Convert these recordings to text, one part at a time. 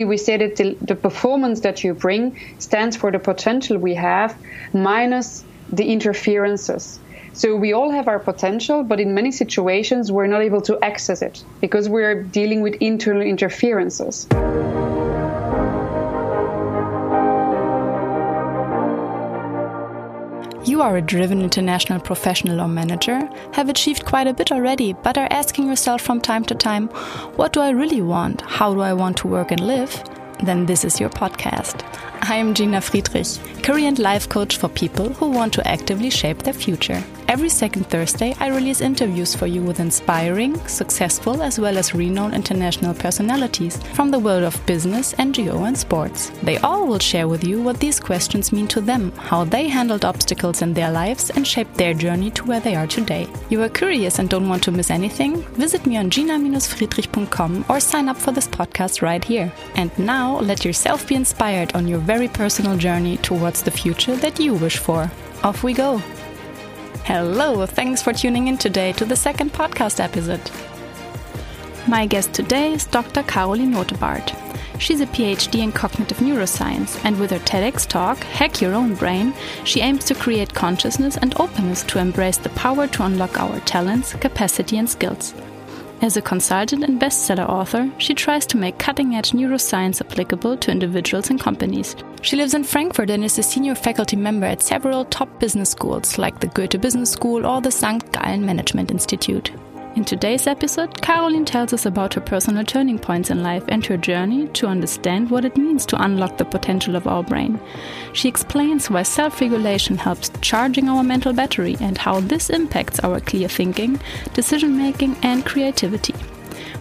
We say that the, the performance that you bring stands for the potential we have minus the interferences. So we all have our potential, but in many situations we're not able to access it because we're dealing with internal interferences. You are a driven international professional or manager, have achieved quite a bit already, but are asking yourself from time to time, what do I really want? How do I want to work and live? Then this is your podcast. I am Gina Friedrich, career and life coach for people who want to actively shape their future. Every second Thursday, I release interviews for you with inspiring, successful, as well as renowned international personalities from the world of business, NGO, and sports. They all will share with you what these questions mean to them, how they handled obstacles in their lives, and shaped their journey to where they are today. You are curious and don't want to miss anything? Visit me on gina-friedrich.com or sign up for this podcast right here. And now, let yourself be inspired on your very personal journey towards the future that you wish for. Off we go! Hello, thanks for tuning in today to the second podcast episode. My guest today is Dr. Karolien Notebaert. She's a PhD in cognitive neuroscience, and with her TEDx talk, Hack Your Own Brain, she aims to create consciousness and openness to embrace the power to unlock our talents, capacity, and skills. As a consultant and bestseller author, she tries to make cutting edge neuroscience applicable to individuals and companies. She lives in Frankfurt and is a senior faculty member at several top business schools like the Goethe Business School or the St. Gallen Management Institute. In today's episode, Karolien tells us about her personal turning points in life and her journey to understand what it means to unlock the potential of our brain. She explains why self regulation helps charging our mental battery and how this impacts our clear thinking, decision making, and creativity.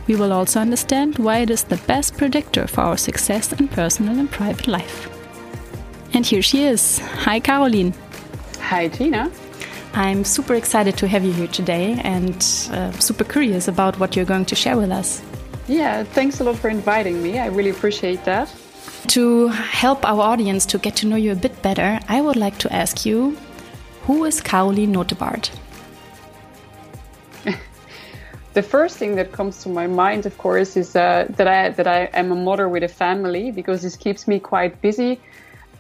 We will also understand why it is the best predictor for our success in personal and private life. And here she is. Hi, Karolien. Hi, Gina. I'm super excited to have you here today and uh, super curious about what you're going to share with us. Yeah, thanks a lot for inviting me. I really appreciate that. To help our audience to get to know you a bit better, I would like to ask you who is Karolien Notebaert? the first thing that comes to my mind, of course, is uh, that I that I am a mother with a family because this keeps me quite busy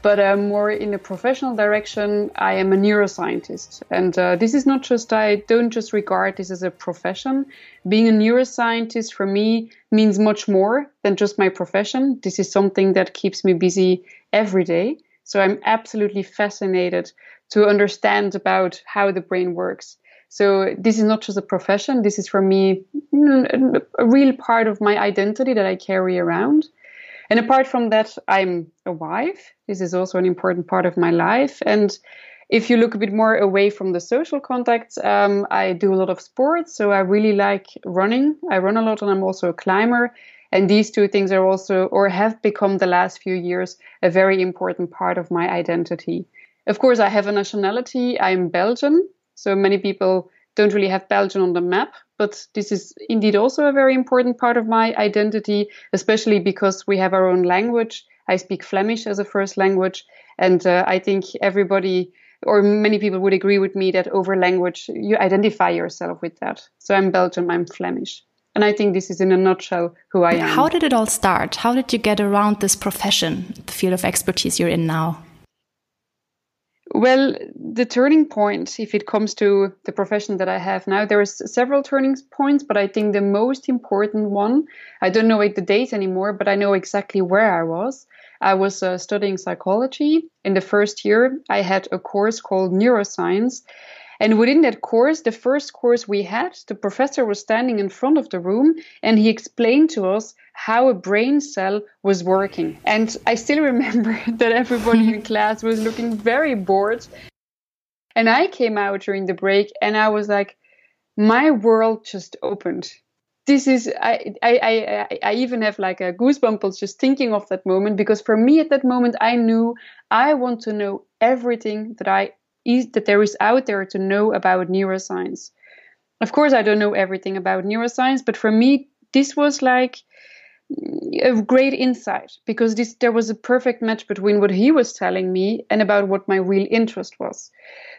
but uh, more in a professional direction, I am a neuroscientist. And uh, this is not just, I don't just regard this as a profession. Being a neuroscientist for me means much more than just my profession. This is something that keeps me busy every day. So I'm absolutely fascinated to understand about how the brain works. So this is not just a profession. This is for me a real part of my identity that I carry around. And apart from that, I'm a wife. This is also an important part of my life. And if you look a bit more away from the social contacts, um, I do a lot of sports. So I really like running. I run a lot and I'm also a climber. And these two things are also, or have become the last few years, a very important part of my identity. Of course, I have a nationality. I'm Belgian. So many people don't really have Belgium on the map, but this is indeed also a very important part of my identity, especially because we have our own language. I speak Flemish as a first language, and uh, I think everybody or many people would agree with me that over language you identify yourself with that. So I'm Belgian, I'm Flemish. And I think this is in a nutshell who I am. How did it all start? How did you get around this profession, the field of expertise you're in now? Well, the turning point, if it comes to the profession that I have now, there are several turning points, but I think the most important one, I don't know the date anymore, but I know exactly where I was. I was uh, studying psychology. In the first year, I had a course called neuroscience, and within that course, the first course we had, the professor was standing in front of the room and he explained to us how a brain cell was working. And I still remember that everybody in class was looking very bored. And I came out during the break and I was like, my world just opened. This is I I I I even have like a goosebumps just thinking of that moment because for me at that moment I knew I want to know everything that I that there is out there to know about neuroscience. Of course, I don't know everything about neuroscience, but for me, this was like a great insight because this there was a perfect match between what he was telling me and about what my real interest was.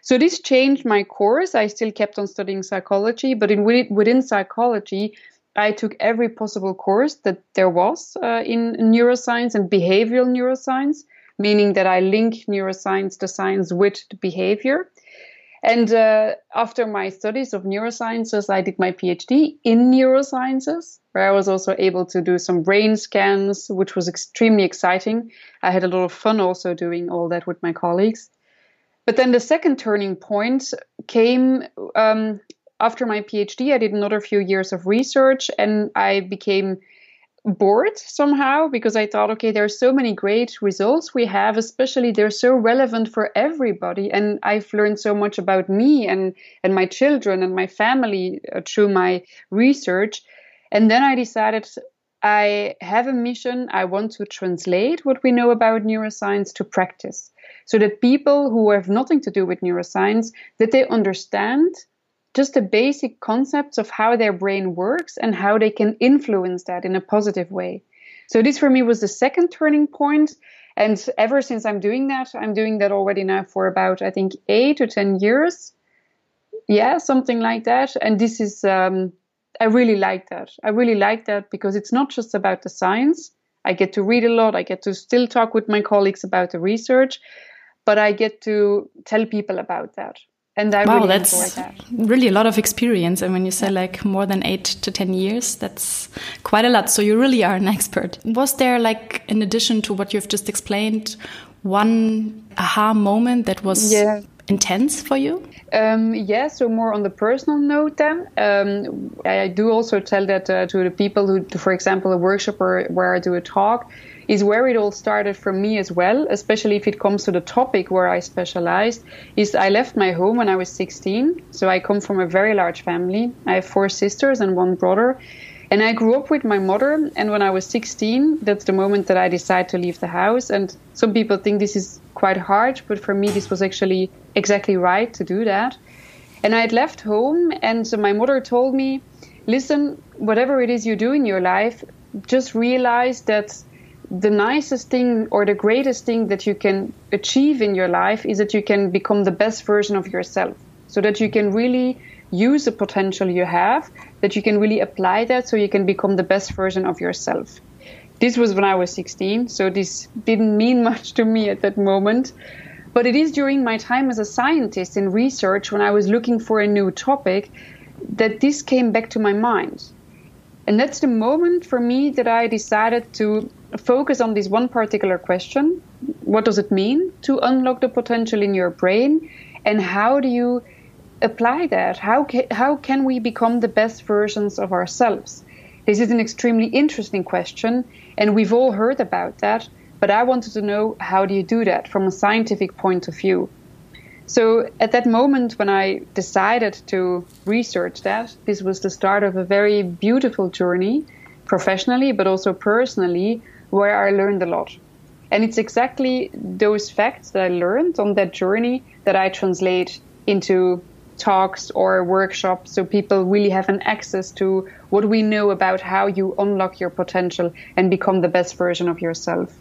So this changed my course. I still kept on studying psychology, but in within psychology, I took every possible course that there was uh, in neuroscience and behavioral neuroscience, meaning that I link neuroscience, the science, with behavior. And uh, after my studies of neurosciences, I did my PhD in neurosciences, where I was also able to do some brain scans, which was extremely exciting. I had a lot of fun also doing all that with my colleagues. But then the second turning point came um, after my PhD. I did another few years of research and I became bored somehow because I thought, okay, there are so many great results we have, especially they're so relevant for everybody. And I've learned so much about me and, and my children and my family uh, through my research. And then I decided I have a mission. I want to translate what we know about neuroscience to practice so that people who have nothing to do with neuroscience, that they understand just the basic concepts of how their brain works and how they can influence that in a positive way. So this for me was the second turning point. And ever since I'm doing that, I'm doing that already now for about, I think, eight or 10 years. Yeah, something like that. And this is, um, I really like that. I really like that because it's not just about the science. I get to read a lot. I get to still talk with my colleagues about the research, but I get to tell people about that and I wow, really that's that. really a lot of experience. And when you say like more than eight to 10 years, that's quite a lot. So you really are an expert. Was there like, in addition to what you've just explained, one aha moment that was yeah. intense for you? Um, yeah, so more on the personal note then. Um, I do also tell that uh, to the people who, for example, a workshop or where I do a talk, is where it all started for me as well, especially if it comes to the topic where I specialized, is I left my home when I was 16. So I come from a very large family. I have four sisters and one brother. And I grew up with my mother. And when I was 16, that's the moment that I decided to leave the house. And some people think this is quite hard, but for me, this was actually exactly right to do that. And I had left home, and so my mother told me, listen, whatever it is you do in your life, just realize that the nicest thing or the greatest thing that you can achieve in your life is that you can become the best version of yourself. So that you can really use the potential you have that you can really apply that so you can become the best version of yourself. This was when i was 16 so this didn't mean much to me at that moment. But it is during my time as a scientist in research when i was looking for a new topic that this came back to my mind and that's the moment for me that i decided to focus on this one particular question. What does it mean to unlock the potential in your brain? And how do you apply that? How ca- how can we become the best versions of ourselves? This is an extremely interesting question and we've all heard about that but i wanted to know how do you do that from a scientific point of view so at that moment when i decided to research that this was the start of a very beautiful journey professionally but also personally where I learned a lot. And it's exactly those facts that I learned on that journey that I translate into talks or workshops so people really have an access to what we know about how you unlock your potential and become the best version of yourself.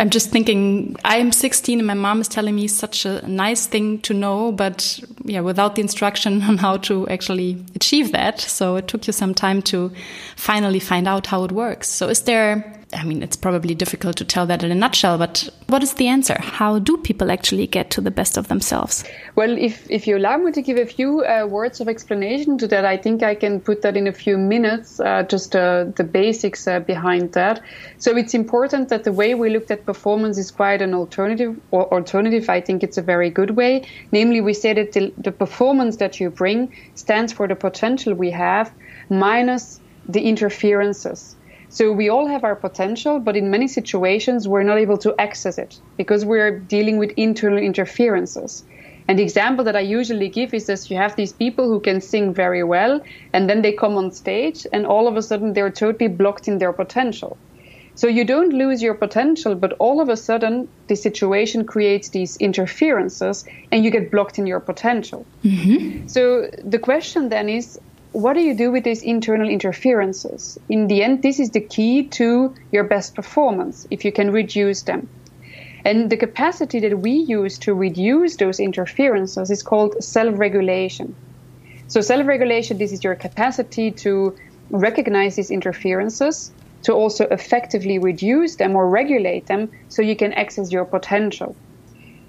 I'm just thinking, I'm 16 and my mom is telling me such a nice thing to know, but yeah, without the instruction on how to actually achieve that. So it took you some time to finally find out how it works. So is there I mean, it's probably difficult to tell that in a nutshell, but what is the answer? How do people actually get to the best of themselves? Well, if, if you allow me to give a few uh, words of explanation to that, I think I can put that in a few minutes, uh, just uh, the basics uh, behind that. So it's important that the way we looked at performance is quite an alternative, or alternative. I think it's a very good way. Namely, we say that the, the performance that you bring stands for the potential we have minus the interferences. So we all have our potential, but in many situations, we're not able to access it because we're dealing with internal interferences. And the example that I usually give is that you have these people who can sing very well, and then they come on stage, and all of a sudden they're totally blocked in their potential. So you don't lose your potential, but all of a sudden the situation creates these interferences, and you get blocked in your potential. Mm-hmm. So the question then is what do you do with these internal interferences? In the end, this is the key to your best performance if you can reduce them. And the capacity that we use to reduce those interferences is called self regulation. So, self regulation, this is your capacity to recognize these interferences, to also effectively reduce them or regulate them so you can access your potential.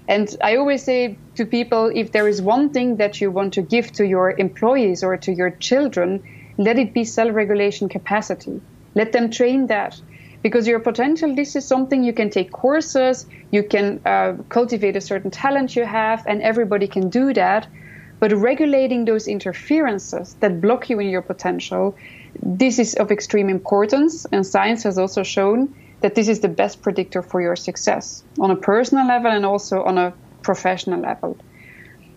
And I always say to people if there is one thing that you want to give to your employees or to your children, let it be self regulation capacity. Let them train that. Because your potential, this is something you can take courses, you can uh, cultivate a certain talent you have, and everybody can do that. But regulating those interferences that block you in your potential, this is of extreme importance. And science has also shown that this is the best predictor for your success on a personal level and also on a professional level.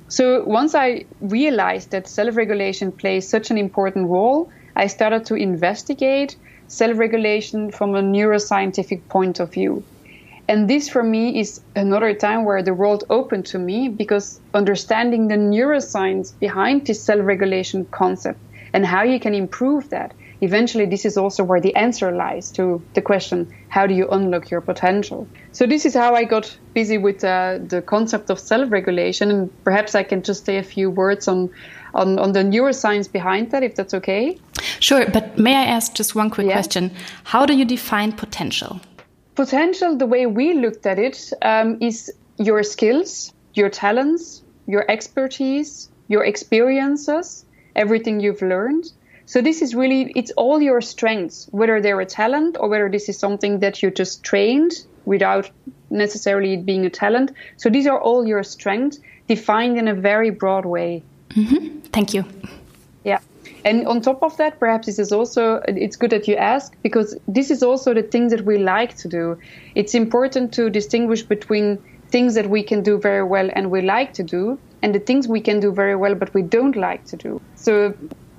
So once I realized that self-regulation plays such an important role, I started to investigate self-regulation from a neuroscientific point of view. And this for me is another time where the world opened to me because understanding the neuroscience behind this self-regulation concept and how you can improve that eventually this is also where the answer lies to the question how do you unlock your potential? So this is how i got busy with uh, the concept of self-regulation and perhaps i can just say a few words on, on on the neuroscience behind that if that's okay. Sure but may i ask just one quick yeah. question? How do you define potential? Potential the way we looked at it um, is your skills your talents your expertise your experiences everything you've learned so this is really, it's all your strengths, whether they're a talent or whether this is something that you just trained without necessarily being a talent. So these are all your strengths defined in a very broad way. Mm-hmm. Thank you. Yeah. And on top of that, perhaps this is also, it's good that you ask because this is also the things that we like to do. It's important to distinguish between things that we can do very well and we like to do and the things we can do very well but we don't like to do. So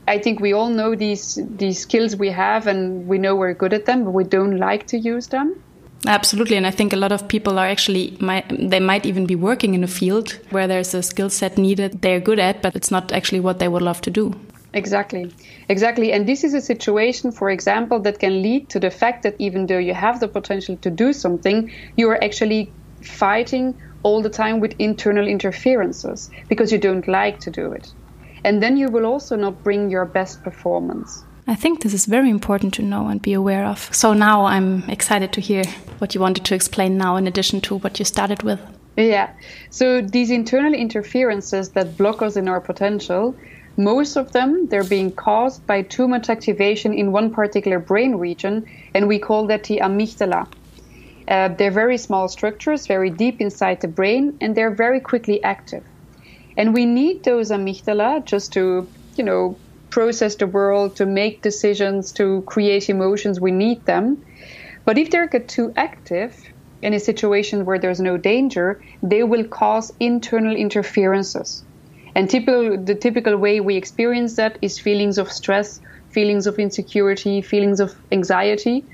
I think we all know these these skills we have, and we know we're good at them, but we don't like to use them. Absolutely, and I think a lot of people are actually might, they might even be working in a field where there's a skill set needed they're good at, but it's not actually what they would love to do. Exactly, exactly, and this is a situation, for example, that can lead to the fact that even though you have the potential to do something, you are actually fighting all the time with internal interferences because you don't like to do it and then you will also not bring your best performance. I think this is very important to know and be aware of. So now I'm excited to hear what you wanted to explain now, in addition to what you started with. Yeah. So these internal interferences that block us in our potential, most of them they're being caused by too much activation in one particular brain region, and we call that the amygdala. Uh, they're very small structures, very deep inside the brain, and they're very quickly active. And we need those amygdala just to, you know, process the world, to make decisions, to create emotions. We need them. But if they get too active in a situation where there's no danger, they will cause internal interferences. And typical, the typical way we experience that is feelings of stress, feelings of insecurity, feelings of anxiety.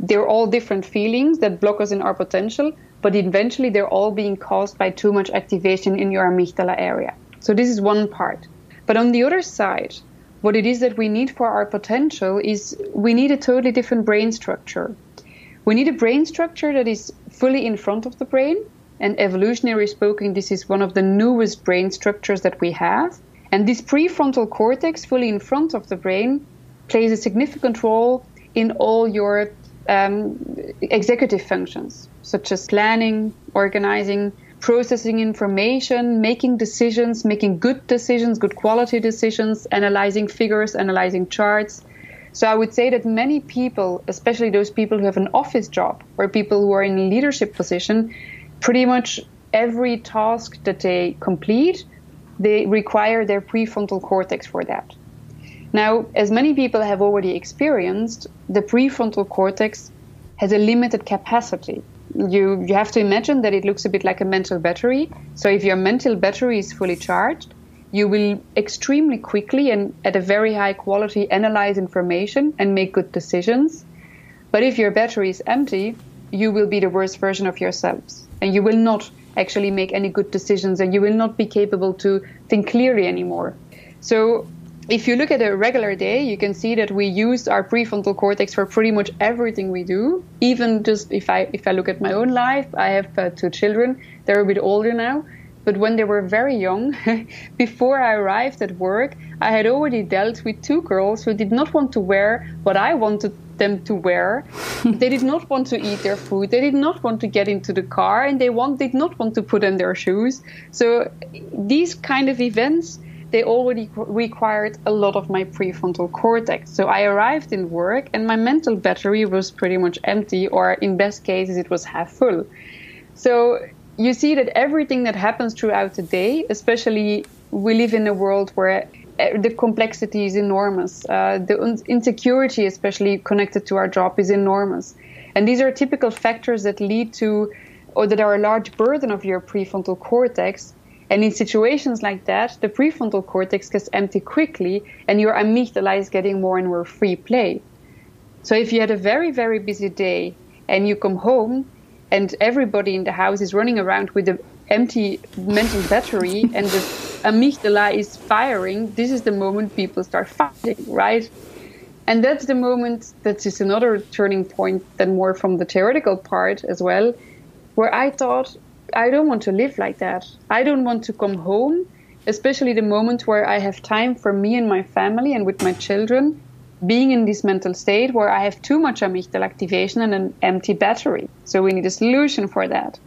They're all different feelings that block us in our potential, but eventually they're all being caused by too much activation in your amygdala area. So this is one part. But on the other side, what it is that we need for our potential is we need a totally different brain structure. We need a brain structure that is fully in front of the brain. And evolutionary speaking, this is one of the newest brain structures that we have. And this prefrontal cortex, fully in front of the brain, plays a significant role in all your um, executive functions such as planning, organizing, processing information, making decisions, making good decisions, good quality decisions, analyzing figures, analyzing charts. So I would say that many people, especially those people who have an office job or people who are in leadership position, pretty much every task that they complete, they require their prefrontal cortex for that. Now, as many people have already experienced, the prefrontal cortex has a limited capacity you you have to imagine that it looks a bit like a mental battery. So if your mental battery is fully charged, you will extremely quickly and at a very high quality analyze information and make good decisions. But if your battery is empty, you will be the worst version of yourselves and you will not actually make any good decisions and you will not be capable to think clearly anymore. So if you look at a regular day, you can see that we use our prefrontal cortex for pretty much everything we do. Even just if I if I look at my own life, I have uh, two children. They're a bit older now. but when they were very young, before I arrived at work, I had already dealt with two girls who did not want to wear what I wanted them to wear. they did not want to eat their food. They did not want to get into the car, and they want, did not want to put on their shoes. So these kind of events they already required a lot of my prefrontal cortex. So I arrived in work and my mental battery was pretty much empty, or in best cases, it was half full. So you see that everything that happens throughout the day, especially we live in a world where eh, the complexity is enormous. Uh, the insecurity, especially connected to our job, is enormous. And these are typical factors that lead to, or that are a large burden of your prefrontal cortex. And in situations like that, the prefrontal cortex gets empty quickly, and your amygdala is getting more and more free play. So if you had a very, very busy day and you come home and everybody in the house is running around with an empty mental battery and the amygdala is firing, this is the moment people start fighting, right? And that's the moment that is another turning point, then more from the theoretical part as well, where I thought, I don't want to live like that. I don't want to come home, especially the moment where I have time for me and my family and with my children being in this mental state where I have too much amygdala activation and an empty battery. So we need a solution for that.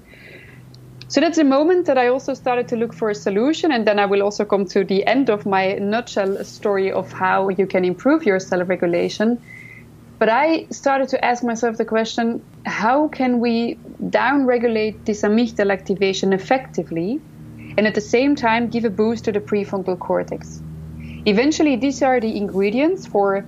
So that's the moment that I also started to look for a solution, and then I will also come to the end of my nutshell story of how you can improve your self regulation. But I started to ask myself the question how can we down regulate this amygdala activation effectively and at the same time give a boost to the prefrontal cortex? Eventually, these are the ingredients for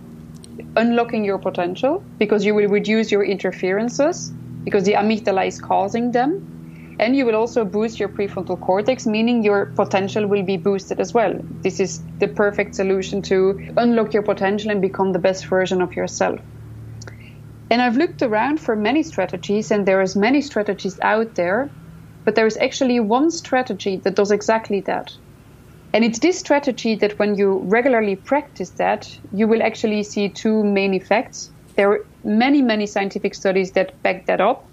unlocking your potential because you will reduce your interferences because the amygdala is causing them. And you will also boost your prefrontal cortex, meaning your potential will be boosted as well. This is the perfect solution to unlock your potential and become the best version of yourself. And I've looked around for many strategies, and there is many strategies out there, but there is actually one strategy that does exactly that. And it's this strategy that when you regularly practice that, you will actually see two main effects. There are many, many scientific studies that back that up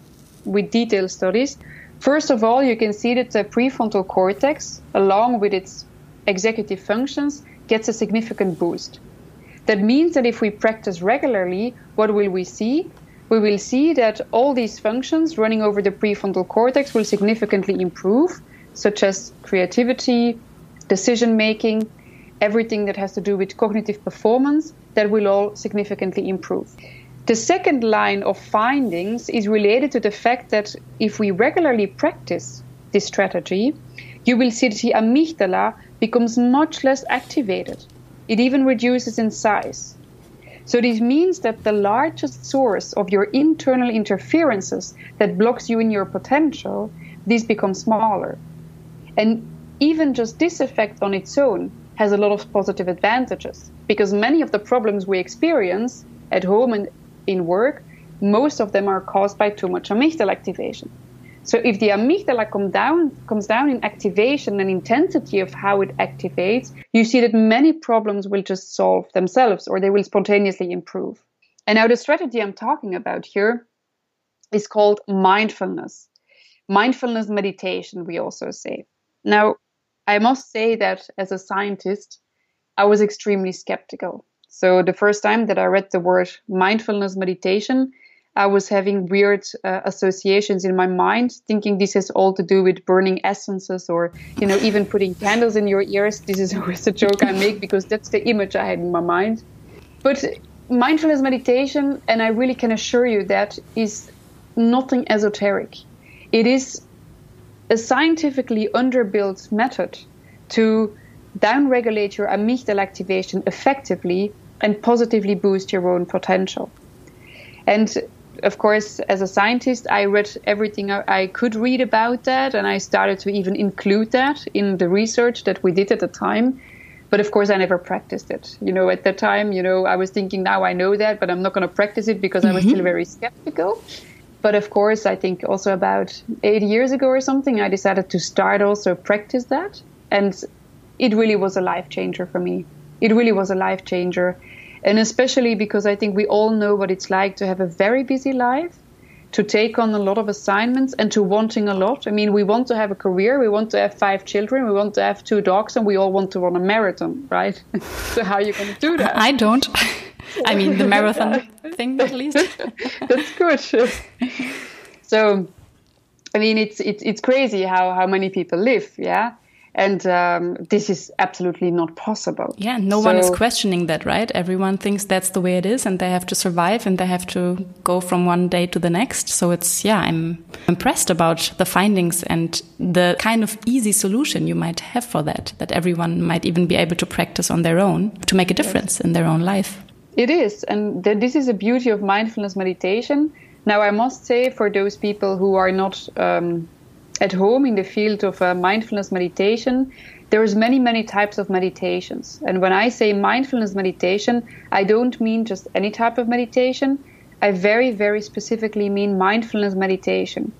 with detailed studies. First of all, you can see that the prefrontal cortex, along with its executive functions, gets a significant boost. That means that if we practice regularly, what will we see? We will see that all these functions running over the prefrontal cortex will significantly improve, such as creativity, decision making, everything that has to do with cognitive performance, that will all significantly improve. The second line of findings is related to the fact that if we regularly practice this strategy, you will see that the amygdala becomes much less activated. It even reduces in size. So this means that the largest source of your internal interferences that blocks you in your potential, these become smaller. And even just this effect on its own has a lot of positive advantages because many of the problems we experience at home and in work, most of them are caused by too much amygdala activation. So if the amygdala come down, comes down in activation and intensity of how it activates, you see that many problems will just solve themselves or they will spontaneously improve. And now the strategy I'm talking about here is called mindfulness. Mindfulness meditation, we also say. Now, I must say that as a scientist, I was extremely skeptical. So the first time that I read the word mindfulness meditation, I was having weird uh, associations in my mind, thinking this has all to do with burning essences or, you know, even putting candles in your ears. This is always a joke I make because that's the image I had in my mind. But mindfulness meditation, and I really can assure you that is nothing esoteric. It is a scientifically underbuilt method to downregulate your amygdala activation effectively and positively boost your own potential. And of course, as a scientist, I read everything I could read about that, and I started to even include that in the research that we did at the time. But of course, I never practiced it. You know, at the time, you know, I was thinking, now I know that, but I'm not going to practice it because mm-hmm. I was still mm-hmm. very skeptical. But of course, I think also about eight years ago or something, I decided to start also practice that. And it really was a life changer for me. It really was a life changer. And especially because I think we all know what it's like to have a very busy life, to take on a lot of assignments and to wanting a lot. I mean, we want to have a career, we want to have five children, we want to have two dogs, and we all want to run a marathon, right? so how are you going to do that? I don't. I mean, the marathon thing at least. That's good. so, I mean, it's it's it's crazy how how many people live, yeah and um, this is absolutely not possible. Yeah, no so, one is questioning that, right? Everyone thinks that's the way it is, and they have to survive, and they have to go from one day to the next. So it's yeah, I'm impressed about the findings and the kind of easy solution you might have for that. That everyone might even be able to practice on their own to make a difference in their own life. It is, and th this is the beauty of mindfulness meditation. Now, I must say, for those people who are not um, at home in the field of uh, mindfulness meditation, there's many many types of meditations. And when I say mindfulness meditation, I don't mean just any type of meditation. I very very specifically mean mindfulness meditation.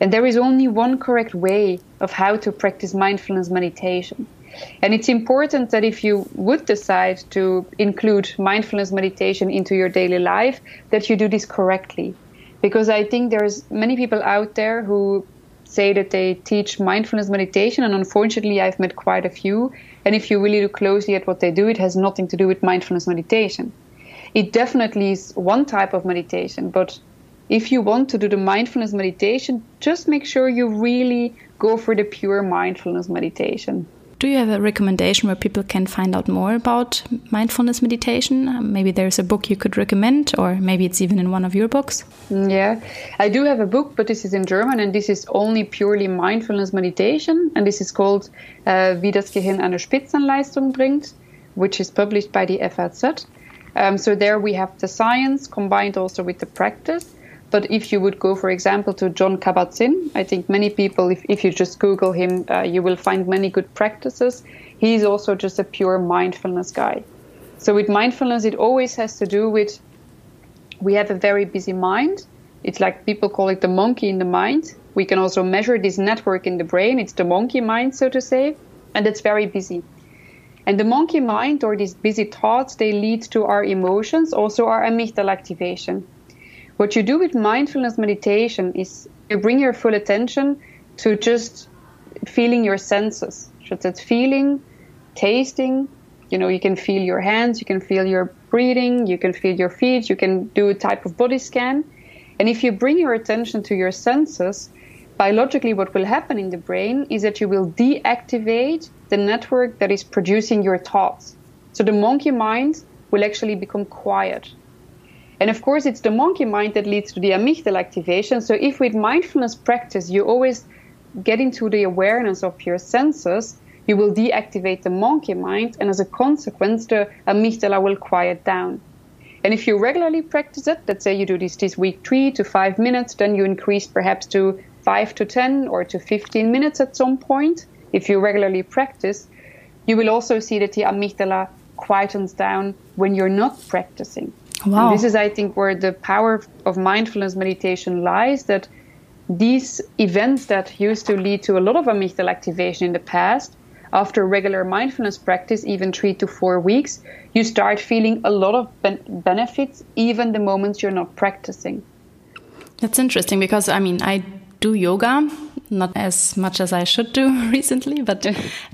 And there is only one correct way of how to practice mindfulness meditation. And it's important that if you would decide to include mindfulness meditation into your daily life, that you do this correctly. Because I think there's many people out there who say that they teach mindfulness meditation, and unfortunately, I've met quite a few. And if you really look closely at what they do, it has nothing to do with mindfulness meditation. It definitely is one type of meditation, but if you want to do the mindfulness meditation, just make sure you really go for the pure mindfulness meditation. Do you have a recommendation where people can find out more about mindfulness meditation? Maybe there's a book you could recommend, or maybe it's even in one of your books. Yeah, I do have a book, but this is in German, and this is only purely mindfulness meditation, and this is called uh, Wie das Gehirn eine Spitzenleistung bringt, which is published by the FAZ. Um, so there we have the science combined also with the practice. But if you would go, for example, to Jon Kabat-Zinn, I think many people, if, if you just Google him, uh, you will find many good practices. He's also just a pure mindfulness guy. So with mindfulness, it always has to do with we have a very busy mind. It's like people call it the monkey in the mind. We can also measure this network in the brain. It's the monkey mind, so to say, and it's very busy. And the monkey mind or these busy thoughts, they lead to our emotions, also our amygdala activation. What you do with mindfulness meditation is you bring your full attention to just feeling your senses. So that's feeling, tasting, you know, you can feel your hands, you can feel your breathing, you can feel your feet, you can do a type of body scan. And if you bring your attention to your senses, biologically what will happen in the brain is that you will deactivate the network that is producing your thoughts. So the monkey mind will actually become quiet. And of course, it's the monkey mind that leads to the amygdala activation. So if with mindfulness practice, you always get into the awareness of your senses, you will deactivate the monkey mind, and as a consequence, the amygdala will quiet down. And if you regularly practice it, let's say you do this this week three to five minutes, then you increase perhaps to five to 10 or to 15 minutes at some point. If you regularly practice, you will also see that the amygdala quietens down when you're not practicing. Wow. And this is, I think, where the power of mindfulness meditation lies that these events that used to lead to a lot of amygdala activation in the past, after regular mindfulness practice, even three to four weeks, you start feeling a lot of ben benefits, even the moments you're not practicing. That's interesting because, I mean, I do yoga not as much as I should do recently, but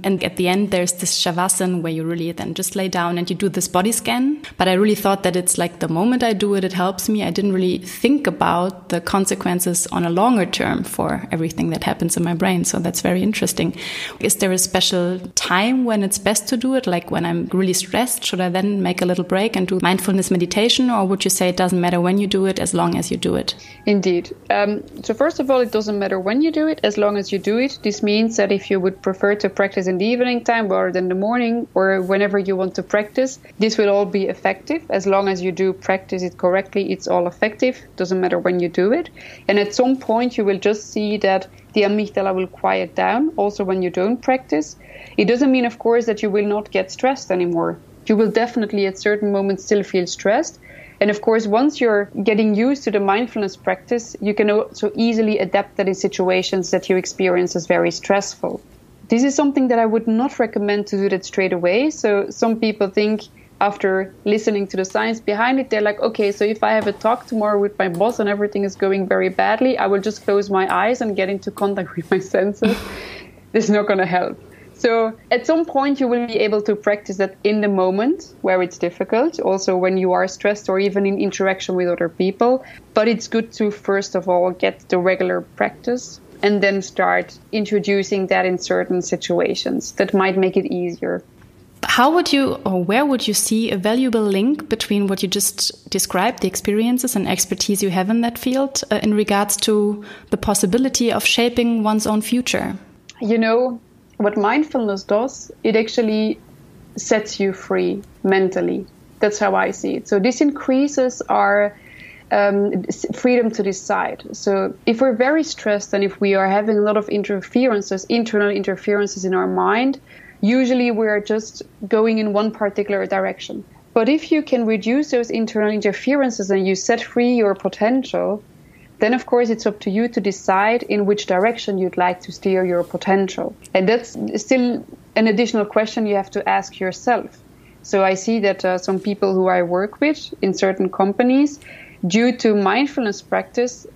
and at the end there's this shavasana where you really then just lay down and you do this body scan. But I really thought that it's like the moment I do it, it helps me. I didn't really think about the consequences on a longer term for everything that happens in my brain. So that's very interesting. Is there a special time when it's best to do it? Like when I'm really stressed, should I then make a little break and do mindfulness meditation, or would you say it doesn't matter when you do it as long as you do it? Indeed. Um, so first of all, it doesn't matter when you do it as long as you do it. This means that if you would prefer to practice in the evening time rather than the morning or whenever you want to practice, this will all be effective. As long as you do practice it correctly, it's all effective. Doesn't matter when you do it. And at some point, you will just see that the amygdala will quiet down also when you don't practice. It doesn't mean, of course, that you will not get stressed anymore. You will definitely at certain moments still feel stressed, and of course, once you're getting used to the mindfulness practice, you can also easily adapt that in situations that you experience as very stressful. This is something that I would not recommend to do that straight away. So some people think after listening to the science behind it, they're like, okay, so if I have a talk tomorrow with my boss and everything is going very badly, I will just close my eyes and get into contact with my senses. this is not going to help. So at some point, you will be able to practice that in the moment where it's difficult, also when you are stressed or even in interaction with other people. But it's good to, first of all, get the regular practice and then start introducing that in certain situations that might make it easier. How would you, or where would you see a valuable link between what you just described, the experiences and expertise you have in that field, uh, in regards to the possibility of shaping one's own future? You know, what mindfulness does, it actually sets you free mentally. That's how I see it. So this increases our um, freedom to decide. So if we're very stressed and if we are having a lot of interferences, internal interferences in our mind, usually we're just going in one particular direction. But if you can reduce those internal interferences and you set free your potential, then of course it's up to you to decide in which direction you'd like to steer your potential. And that's still an additional question you have to ask yourself. So I see that uh, some people who I work with in certain companies, due to mindfulness practice,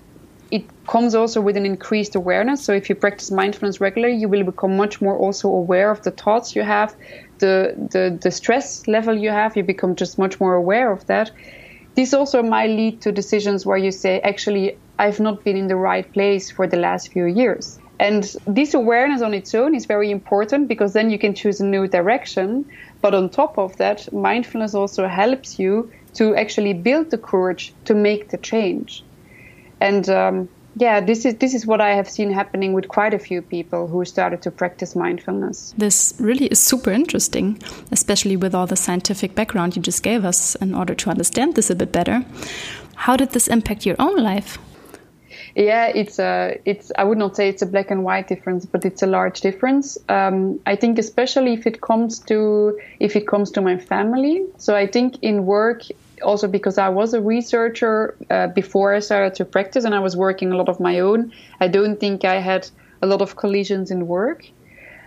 it comes also with an increased awareness. So if you practice mindfulness regularly, you will become much more also aware of the thoughts you have, the the, the stress level you have. You become just much more aware of that. This also might lead to decisions where you say, actually, I've not been in the right place for the last few years. And this awareness on its own is very important because then you can choose a new direction. But on top of that, mindfulness also helps you to actually build the courage to make the change. And um, yeah, this is this is what I have seen happening with quite a few people who started to practice mindfulness. This really is super interesting, especially with all the scientific background you just gave us in order to understand this a bit better. How did this impact your own life? Yeah, it's a it's I would not say it's a black and white difference, but it's a large difference. Um, I think especially if it comes to if it comes to my family. So I think in work also because I was a researcher uh, before I started to practice and I was working a lot of my own, I don't think I had a lot of collisions in work.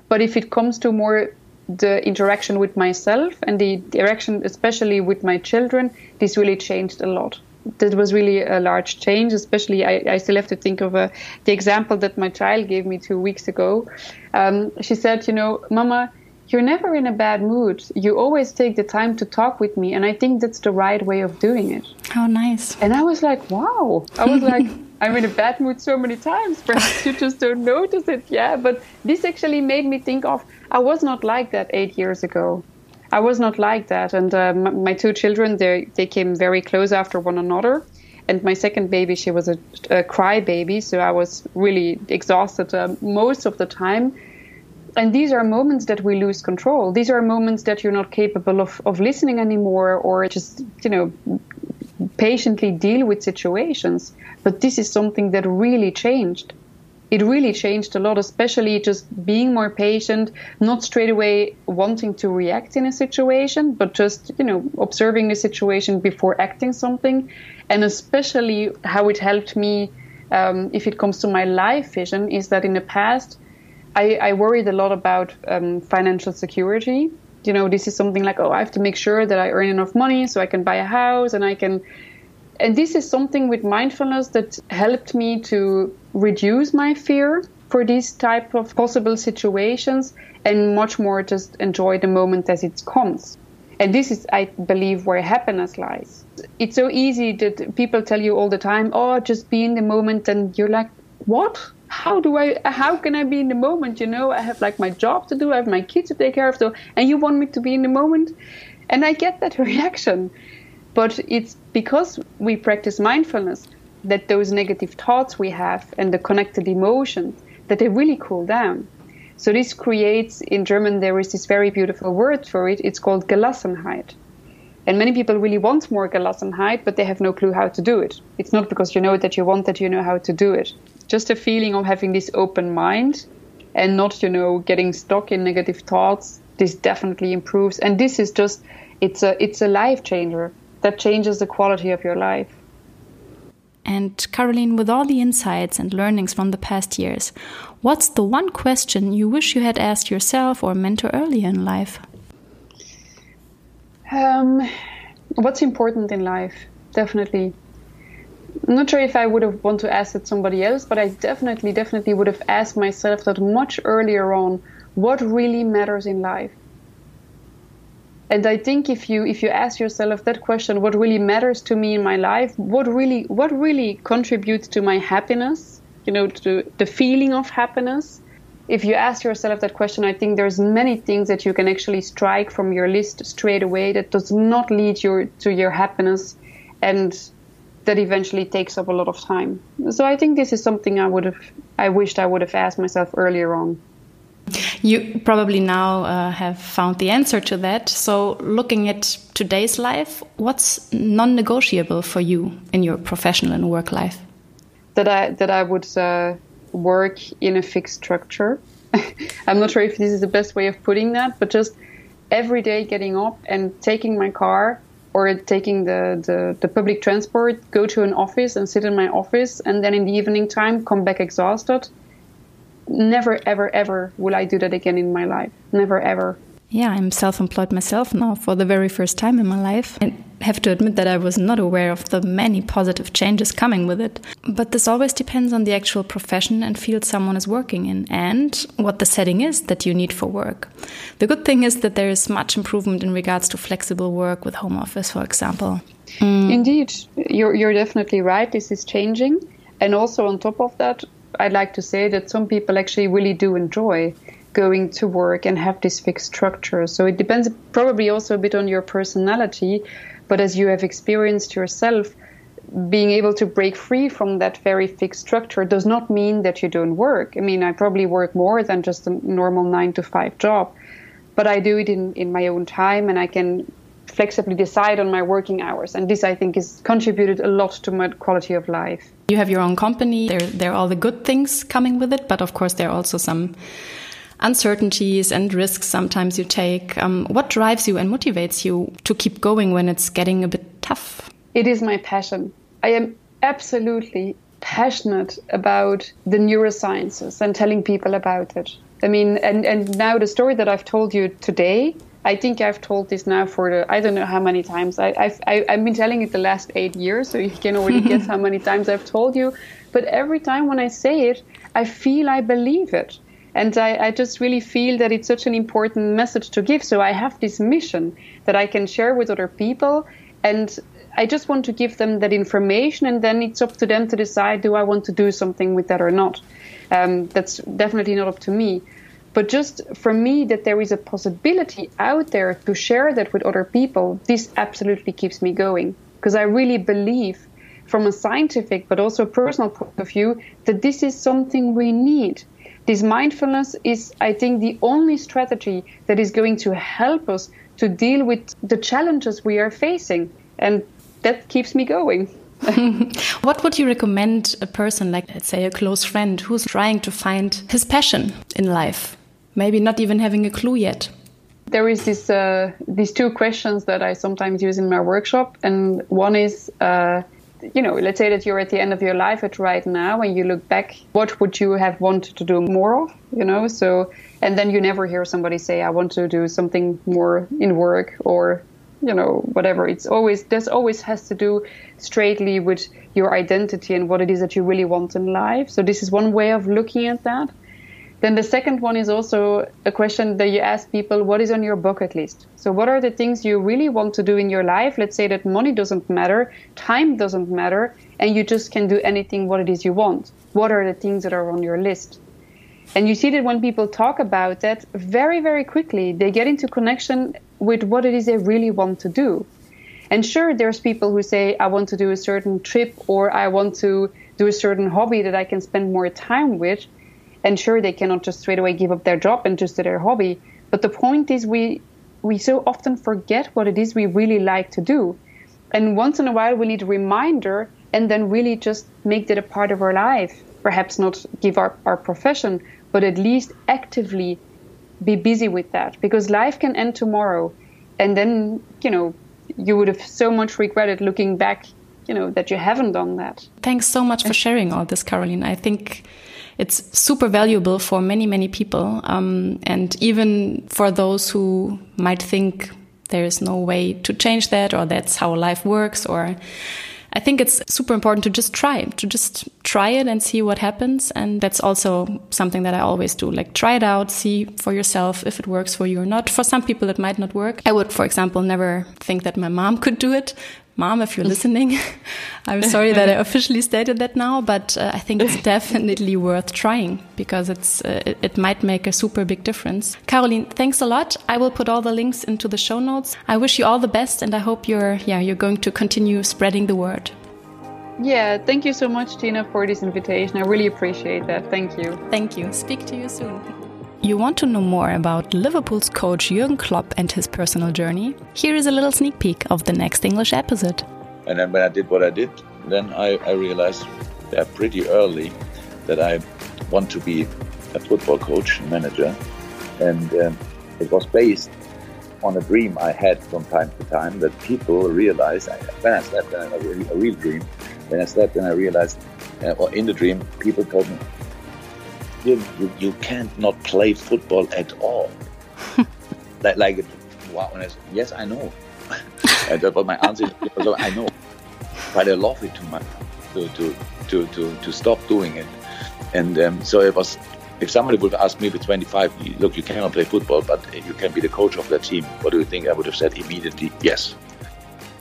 But if it comes to more the interaction with myself and the interaction, especially with my children, this really changed a lot. That was really a large change, especially I, I still have to think of uh, the example that my child gave me two weeks ago. Um, she said, You know, Mama, you're never in a bad mood. You always take the time to talk with me, and I think that's the right way of doing it. How nice. And I was like, wow. I was like, I'm in a bad mood so many times. Perhaps you just don't notice it. Yeah, but this actually made me think of I was not like that eight years ago. I was not like that. And uh, my two children, they they came very close after one another. And my second baby, she was a, a cry baby, so I was really exhausted uh, most of the time and these are moments that we lose control. These are moments that you're not capable of, of listening anymore or just, you know, patiently deal with situations. But this is something that really changed. It really changed a lot, especially just being more patient, not straight away wanting to react in a situation, but just, you know, observing the situation before acting something. And especially how it helped me, um, if it comes to my life vision, is that in the past, I, I worried a lot about um, financial security. You know, this is something like, oh, I have to make sure that I earn enough money so I can buy a house and I can. And this is something with mindfulness that helped me to reduce my fear for these type of possible situations and much more just enjoy the moment as it comes. And this is, I believe, where happiness lies. It's so easy that people tell you all the time, oh, just be in the moment. And you're like, what? how do I, how can I be in the moment? You know, I have like my job to do, I have my kids to take care of, so, and you want me to be in the moment? And I get that reaction. But it's because we practice mindfulness that those negative thoughts we have and the connected emotions, that they really cool down. So this creates, in German, there is this very beautiful word for it. It's called Gelassenheit. And many people really want more Gelassenheit, but they have no clue how to do it. It's not because you know that you want that you know how to do it just a feeling of having this open mind and not, you know, getting stuck in negative thoughts. This definitely improves. And this is just, it's a, it's a life changer that changes the quality of your life. And Karolien, with all the insights and learnings from the past years, what's the one question you wish you had asked yourself or mentor earlier in life? Um, what's important in life? Definitely. I'm not sure if I would have wanted to ask it somebody else, but I definitely, definitely would have asked myself that much earlier on. What really matters in life? And I think if you if you ask yourself that question, what really matters to me in my life? What really what really contributes to my happiness? You know, to the feeling of happiness. If you ask yourself that question, I think there's many things that you can actually strike from your list straight away that does not lead you to your happiness, and that eventually takes up a lot of time. So I think this is something I would have I wished I would have asked myself earlier on. You probably now uh, have found the answer to that. So, looking at today's life, what's non-negotiable for you in your professional and work life? That I that I would uh, work in a fixed structure. I'm not sure if this is the best way of putting that, but just every day getting up and taking my car or taking the, the, the public transport, go to an office and sit in my office, and then in the evening time come back exhausted never, ever, ever will I do that again in my life. Never, ever. Yeah, I'm self employed myself now for the very first time in my life. I have to admit that I was not aware of the many positive changes coming with it. But this always depends on the actual profession and field someone is working in and what the setting is that you need for work. The good thing is that there is much improvement in regards to flexible work with home office, for example. Mm. Indeed, you're, you're definitely right. This is changing. And also, on top of that, I'd like to say that some people actually really do enjoy going to work and have this fixed structure. So it depends probably also a bit on your personality, but as you have experienced yourself, being able to break free from that very fixed structure does not mean that you don't work. I mean, I probably work more than just a normal nine to five job, but I do it in, in my own time and I can flexibly decide on my working hours. And this, I think, has contributed a lot to my quality of life. You have your own company. There, there are all the good things coming with it, but of course, there are also some uncertainties and risks sometimes you take. Um, what drives you and motivates you to keep going when it's getting a bit tough? It is my passion. I am absolutely passionate about the neurosciences and telling people about it. I mean, and, and now the story that I've told you today I think I've told this now for the I don't know how many times. I, I've I, have i have been telling it the last eight years, so you can already guess how many times I've told you. But every time when I say it, I feel I believe it, and I, I just really feel that it's such an important message to give. So I have this mission that I can share with other people, and I just want to give them that information, and then it's up to them to decide: do I want to do something with that or not? Um, that's definitely not up to me. But just for me, that there is a possibility out there to share that with other people, this absolutely keeps me going. Because I really believe, from a scientific but also a personal point of view, that this is something we need. This mindfulness is, I think, the only strategy that is going to help us to deal with the challenges we are facing. And that keeps me going. what would you recommend a person, like, let's say, a close friend, who's trying to find his passion in life? Maybe not even having a clue yet? There is this uh, these two questions that I sometimes use in my workshop, and one is, uh, you know, let's say that you're at the end of your life at right now, and you look back, what would you have wanted to do more of? You know, so and then you never hear somebody say, I want to do something more in work or you know whatever it's always this always has to do straightly with your identity and what it is that you really want in life so this is one way of looking at that then the second one is also a question that you ask people what is on your bucket list? So, what are the things you really want to do in your life? Let's say that money doesn't matter, time doesn't matter, and you just can do anything what it is you want. What are the things that are on your list? And you see that when people talk about that, very, very quickly they get into connection with what it is they really want to do. And sure, there's people who say, I want to do a certain trip or I want to do a certain hobby that I can spend more time with. And sure, they cannot just straight away give up their job and just do their hobby. But the point is, we we so often forget what it is we really like to do. And once in a while, we need a reminder and then really just make that a part of our life. Perhaps not give our, our profession, but at least actively be busy with that because life can end tomorrow. And then, you know, you would have so much regretted looking back, you know, that you haven't done that. Thanks so much for sharing all this, Karolien. I think it's super valuable for many, many people. Um, and even for those who might think there is no way to change that or that's how life works or I think it's super important to just try, to just try it and see what happens. And that's also something that I always do. Like try it out, see for yourself if it works for you or not. For some people, it might not work. I would, for example, never think that my mom could do it. Mom, if you're listening, I'm sorry that I officially stated that now, but uh, I think it's definitely worth trying because it's uh, it, it, might make a super big difference. Karolien, thanks a lot. I will put all the links into the show notes. I wish you all the best, and I hope you're yeah you're going to continue spreading the word. Yeah, thank you so much, Gina, for this invitation. I really appreciate that. Thank you. Thank you. Speak to you soon. You want to know more about Liverpool's coach Jurgen Klopp and his personal journey? Here is a little sneak peek of the next English episode. And then when I did what I did, then I, I realized yeah, pretty early that I want to be a football coach, and manager. And um, it was based on a dream I had from time to time that people realized when I slept, a, a real dream, when I slept and I realized, uh, or in the dream, people told me, you, you, you can't not play football at all. like, like, wow. And I said, yes, I know. And, but my answer is, I know. But I love it too much to, to, to, to, to stop doing it. And um, so it was, if somebody would ask me with 25, look, you cannot play football, but you can be the coach of that team, what do you think? I would have said immediately, yes.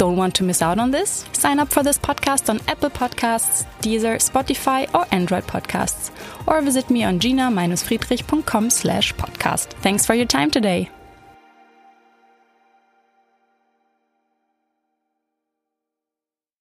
Don't want to miss out on this? Sign up for this podcast on Apple Podcasts, Deezer, Spotify, or Android Podcasts. Or visit me on gina-friedrich.com slash podcast. Thanks for your time today.